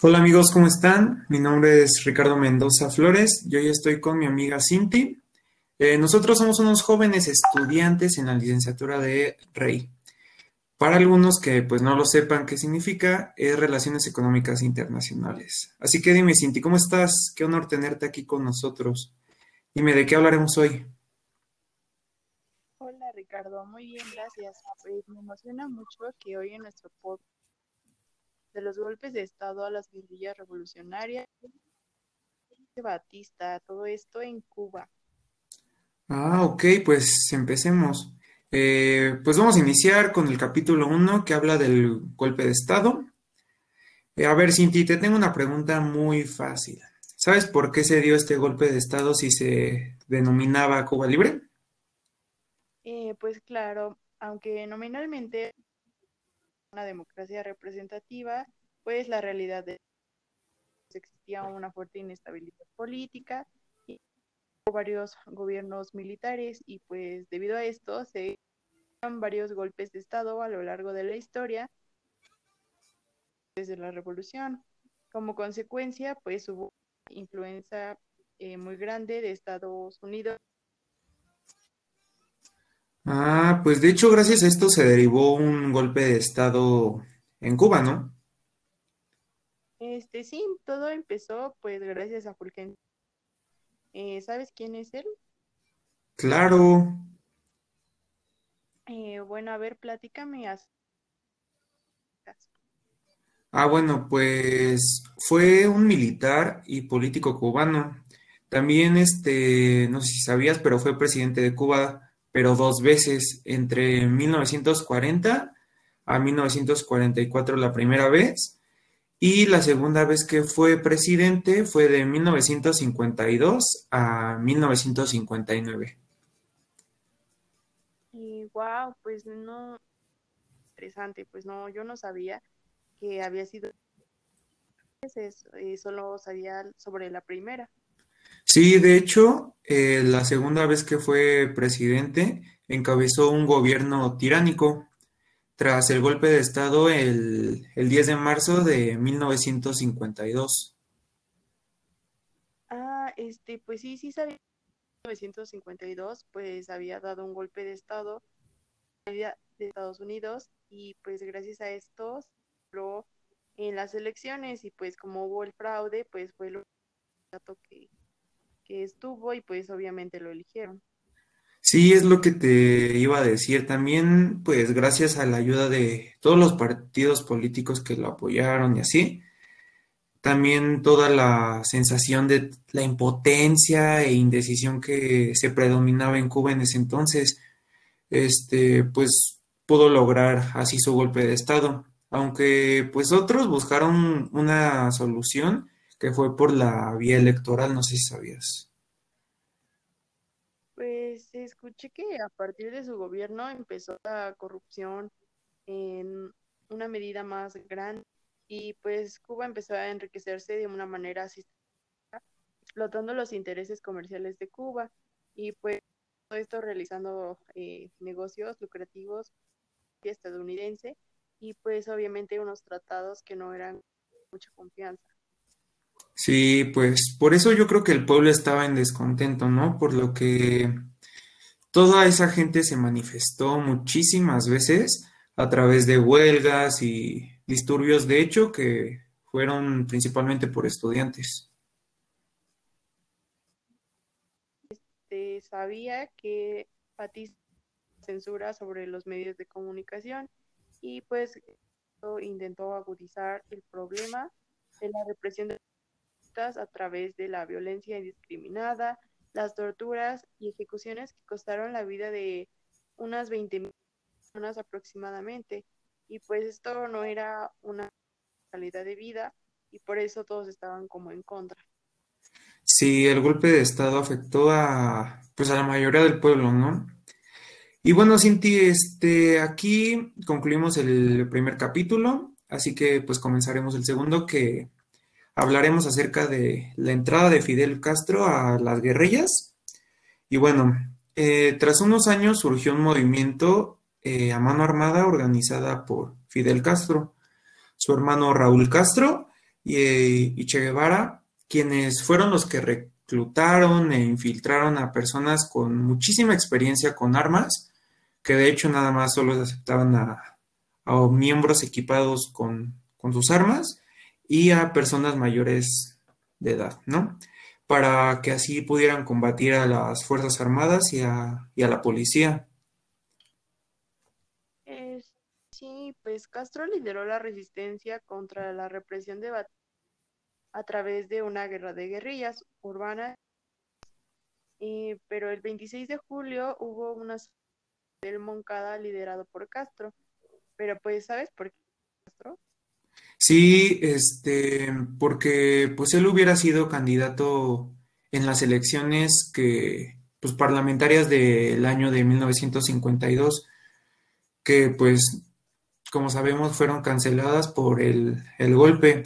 Hola amigos, ¿cómo están? Mi nombre es Ricardo Mendoza Flores y hoy estoy con mi amiga Cinti. Eh, nosotros somos unos jóvenes estudiantes en la licenciatura de Rey. Para algunos que pues no lo sepan qué significa, es Relaciones Económicas Internacionales. Así que dime Cinti, ¿cómo estás? Qué honor tenerte aquí con nosotros. Dime, ¿de qué hablaremos hoy? Hola Ricardo, muy bien, gracias. Pues me emociona mucho que hoy en nuestro podcast de los golpes de Estado a las guerrillas revolucionarias de Batista, todo esto en Cuba. Ah, ok, pues empecemos. Eh, pues vamos a iniciar con el capítulo 1 que habla del golpe de Estado. Eh, a ver, Cinti, te tengo una pregunta muy fácil. ¿Sabes por qué se dio este golpe de Estado si se denominaba Cuba Libre? Eh, pues claro, aunque nominalmente una democracia representativa, pues la realidad de existía una fuerte inestabilidad política y varios gobiernos militares y pues debido a esto se dieron varios golpes de estado a lo largo de la historia desde la revolución. Como consecuencia, pues hubo influencia eh, muy grande de Estados Unidos Ah, pues de hecho, gracias a esto se derivó un golpe de estado en Cuba, ¿no? Este, sí, todo empezó pues gracias a Fulgencio. Eh, ¿sabes quién es él? Claro. Eh, bueno, a ver, platícame. Ah, bueno, pues fue un militar y político cubano. También, este, no sé si sabías, pero fue presidente de Cuba pero dos veces, entre 1940 a 1944 la primera vez, y la segunda vez que fue presidente fue de 1952 a 1959. Y wow, pues no, interesante, pues no, yo no sabía que había sido, eh, solo sabía sobre la primera. Sí, de hecho, eh, la segunda vez que fue presidente encabezó un gobierno tiránico tras el golpe de Estado el, el 10 de marzo de 1952. Ah, este, pues sí, sí sabía. En 1952, pues había dado un golpe de Estado de Estados Unidos y pues gracias a esto en las elecciones y pues como hubo el fraude, pues fue lo que que estuvo y pues obviamente lo eligieron. Sí, es lo que te iba a decir. También, pues gracias a la ayuda de todos los partidos políticos que lo apoyaron y así, también toda la sensación de la impotencia e indecisión que se predominaba en Cuba en ese entonces, este, pues pudo lograr así su golpe de estado. Aunque pues otros buscaron una solución que fue por la vía electoral, no sé si sabías. Pues escuché que a partir de su gobierno empezó la corrupción en una medida más grande y pues Cuba empezó a enriquecerse de una manera sistemática, explotando los intereses comerciales de Cuba y pues todo esto realizando eh, negocios lucrativos estadounidense y pues obviamente unos tratados que no eran mucha confianza. Sí, pues por eso yo creo que el pueblo estaba en descontento, ¿no? Por lo que toda esa gente se manifestó muchísimas veces a través de huelgas y disturbios, de hecho, que fueron principalmente por estudiantes. Este, sabía que Batista censura sobre los medios de comunicación y pues intentó agudizar el problema de la represión de a través de la violencia indiscriminada, las torturas y ejecuciones que costaron la vida de unas 20.000 personas aproximadamente. Y pues esto no era una calidad de vida y por eso todos estaban como en contra. Sí, el golpe de Estado afectó a, pues a la mayoría del pueblo, ¿no? Y bueno, Cinti, este, aquí concluimos el primer capítulo, así que pues comenzaremos el segundo que hablaremos acerca de la entrada de Fidel Castro a las guerrillas. Y bueno, eh, tras unos años surgió un movimiento eh, a mano armada organizada por Fidel Castro, su hermano Raúl Castro y, y Che Guevara, quienes fueron los que reclutaron e infiltraron a personas con muchísima experiencia con armas, que de hecho nada más solo aceptaban a, a miembros equipados con, con sus armas y a personas mayores de edad, ¿no? Para que así pudieran combatir a las Fuerzas Armadas y a, y a la policía. Eh, sí, pues Castro lideró la resistencia contra la represión de a través de una guerra de guerrillas urbanas, eh, pero el 26 de julio hubo una del Moncada liderado por Castro, pero pues, ¿sabes por qué? Sí, este, porque pues él hubiera sido candidato en las elecciones que, pues, parlamentarias del año de 1952, que pues, como sabemos, fueron canceladas por el, el golpe.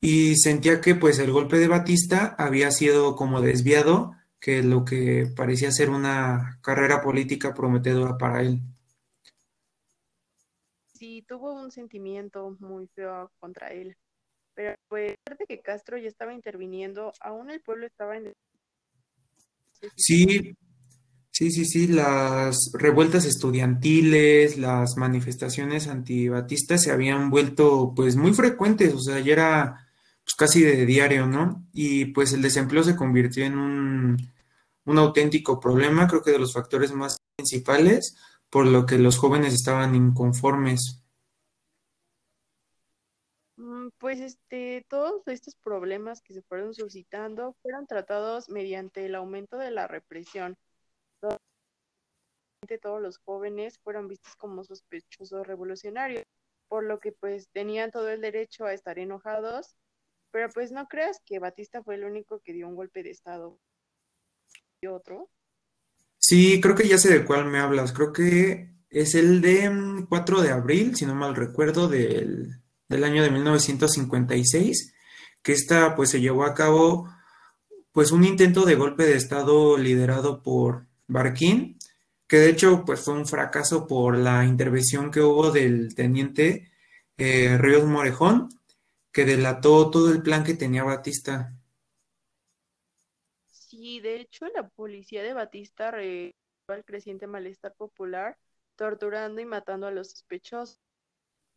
Y sentía que pues el golpe de Batista había sido como desviado, que lo que parecía ser una carrera política prometedora para él tuvo un sentimiento muy feo contra él. Pero pues, de que Castro ya estaba interviniendo, aún el pueblo estaba en... Sí, sí, sí, sí, las revueltas estudiantiles, las manifestaciones antibatistas se habían vuelto pues muy frecuentes, o sea, ya era pues casi de diario, ¿no? Y pues el desempleo se convirtió en un, un auténtico problema, creo que de los factores más principales por lo que los jóvenes estaban inconformes. Mm, pues este, todos estos problemas que se fueron suscitando fueron tratados mediante el aumento de la represión. Todos los jóvenes fueron vistos como sospechosos revolucionarios, por lo que pues tenían todo el derecho a estar enojados, pero pues no creas que Batista fue el único que dio un golpe de estado y otro. Sí, creo que ya sé de cuál me hablas. Creo que es el de 4 mm, de abril, si no mal recuerdo, del, del año de 1956, que esta pues se llevó a cabo pues un intento de golpe de estado liderado por Barquín, que de hecho pues fue un fracaso por la intervención que hubo del teniente eh, Ríos Morejón, que delató todo el plan que tenía Batista. Y de hecho la policía de Batista reveló el creciente malestar popular, torturando y matando a los sospechosos.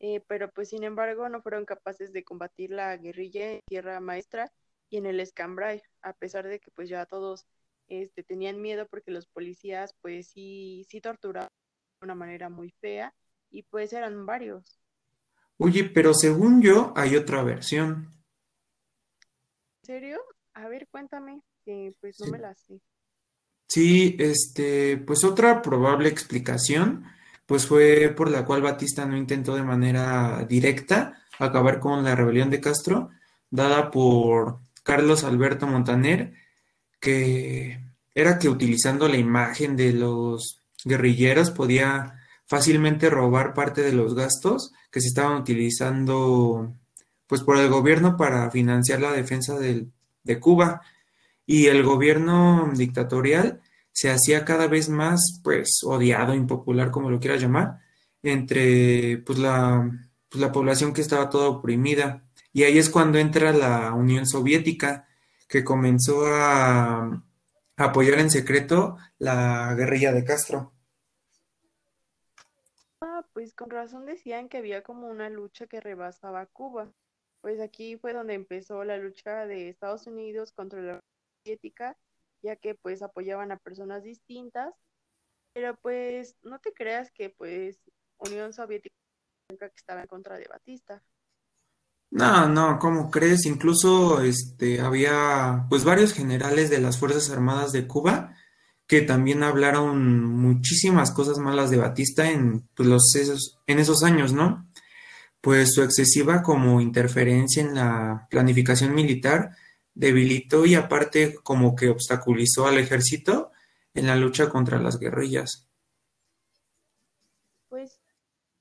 Eh, pero pues sin embargo no fueron capaces de combatir la guerrilla en Tierra Maestra y en el Escambray, a pesar de que pues ya todos este, tenían miedo porque los policías pues sí, sí torturaban de una manera muy fea y pues eran varios. Oye, pero según yo hay otra versión. ¿En serio? A ver, cuéntame pues no me la sé. Sí, este, pues otra probable explicación, pues fue por la cual Batista no intentó de manera directa acabar con la rebelión de Castro, dada por Carlos Alberto Montaner, que era que utilizando la imagen de los guerrilleros podía fácilmente robar parte de los gastos que se estaban utilizando pues por el gobierno para financiar la defensa del, de Cuba y el gobierno dictatorial se hacía cada vez más, pues, odiado, impopular, como lo quieras llamar, entre, pues, la, pues, la población que estaba toda oprimida. Y ahí es cuando entra la Unión Soviética, que comenzó a, a apoyar en secreto la guerrilla de Castro. Ah, pues con razón decían que había como una lucha que rebasaba Cuba. Pues aquí fue donde empezó la lucha de Estados Unidos contra la ya que pues apoyaban a personas distintas, pero pues no te creas que pues Unión Soviética que estaba en contra de Batista. No, no, ¿cómo crees? Incluso este había pues varios generales de las Fuerzas Armadas de Cuba que también hablaron muchísimas cosas malas de Batista en pues, los esos, en esos años, ¿no? Pues su excesiva como interferencia en la planificación militar debilitó y aparte como que obstaculizó al ejército en la lucha contra las guerrillas. Pues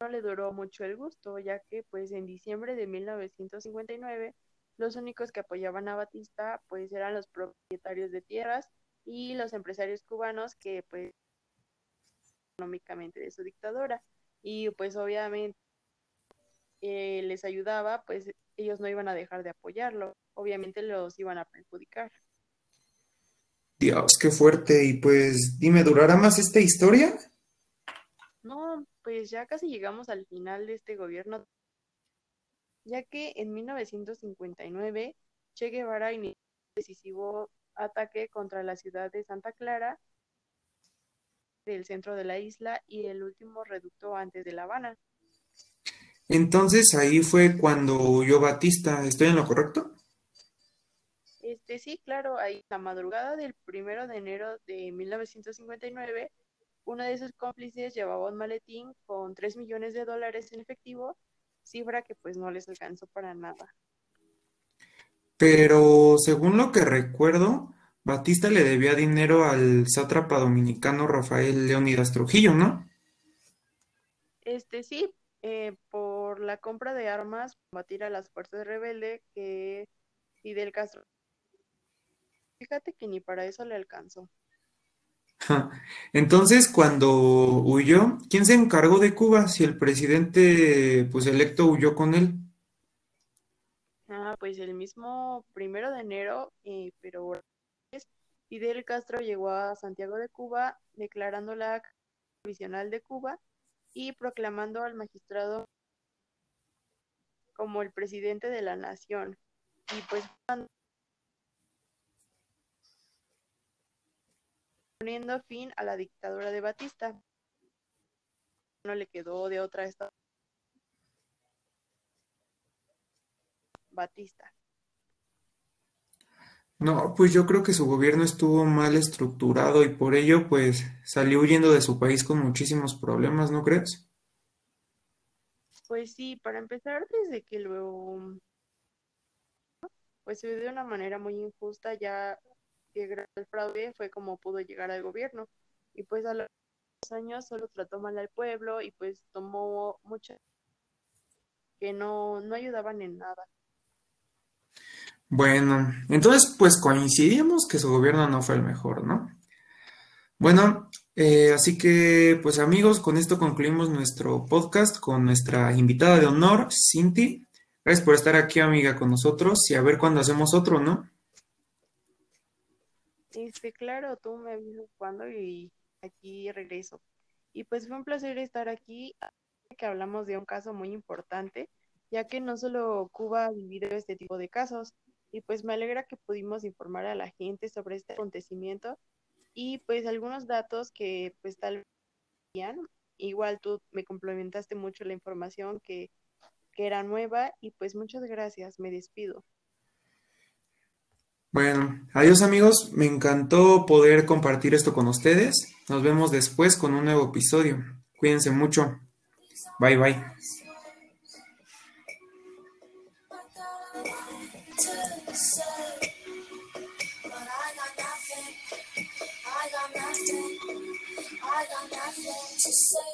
no le duró mucho el gusto, ya que pues en diciembre de 1959 los únicos que apoyaban a Batista pues eran los propietarios de tierras y los empresarios cubanos que pues económicamente de su dictadura y pues obviamente eh, les ayudaba pues ellos no iban a dejar de apoyarlo, obviamente los iban a perjudicar. Dios, qué fuerte. Y pues dime, ¿durará más esta historia? No, pues ya casi llegamos al final de este gobierno, ya que en 1959 Che Guevara inició un decisivo ataque contra la ciudad de Santa Clara, del centro de la isla y el último reducto antes de La Habana. Entonces ahí fue cuando huyó Batista. ¿Estoy en lo correcto? Este, sí, claro, ahí la madrugada del primero de enero de 1959, uno de sus cómplices llevaba un maletín con 3 millones de dólares en efectivo, cifra que pues no les alcanzó para nada. Pero según lo que recuerdo, Batista le debía dinero al sátrapa dominicano Rafael Leónidas Trujillo, ¿no? Este sí, eh, por la compra de armas, combatir a las fuerzas rebeldes que Fidel Castro. Fíjate que ni para eso le alcanzó. Entonces, cuando huyó, ¿quién se encargó de Cuba si el presidente pues electo huyó con él? Ah, pues el mismo primero de enero, eh, pero Fidel Castro llegó a Santiago de Cuba declarando la provisional de Cuba y proclamando al magistrado como el presidente de la nación. Y pues poniendo fin a la dictadura de Batista. No le quedó de otra esta Batista. No, pues yo creo que su gobierno estuvo mal estructurado y por ello pues salió huyendo de su país con muchísimos problemas, ¿no crees? Pues sí, para empezar, desde que luego pues se de una manera muy injusta, ya que al fraude fue como pudo llegar al gobierno. Y pues a los años solo trató mal al pueblo y pues tomó muchas que no, no ayudaban en nada. Bueno, entonces pues coincidimos que su gobierno no fue el mejor, ¿no? Bueno, eh, así que pues amigos, con esto concluimos nuestro podcast con nuestra invitada de honor, Cinti. Gracias por estar aquí, amiga, con nosotros y a ver cuándo hacemos otro, ¿no? Este, claro, tú me avisas cuando y aquí regreso. Y pues fue un placer estar aquí, que hablamos de un caso muy importante, ya que no solo Cuba ha vivido este tipo de casos, y pues me alegra que pudimos informar a la gente sobre este acontecimiento y pues algunos datos que pues tal vez igual tú me complementaste mucho la información que, que era nueva y pues muchas gracias, me despido. Bueno, adiós amigos, me encantó poder compartir esto con ustedes. Nos vemos después con un nuevo episodio. Cuídense mucho. Bye bye. To say.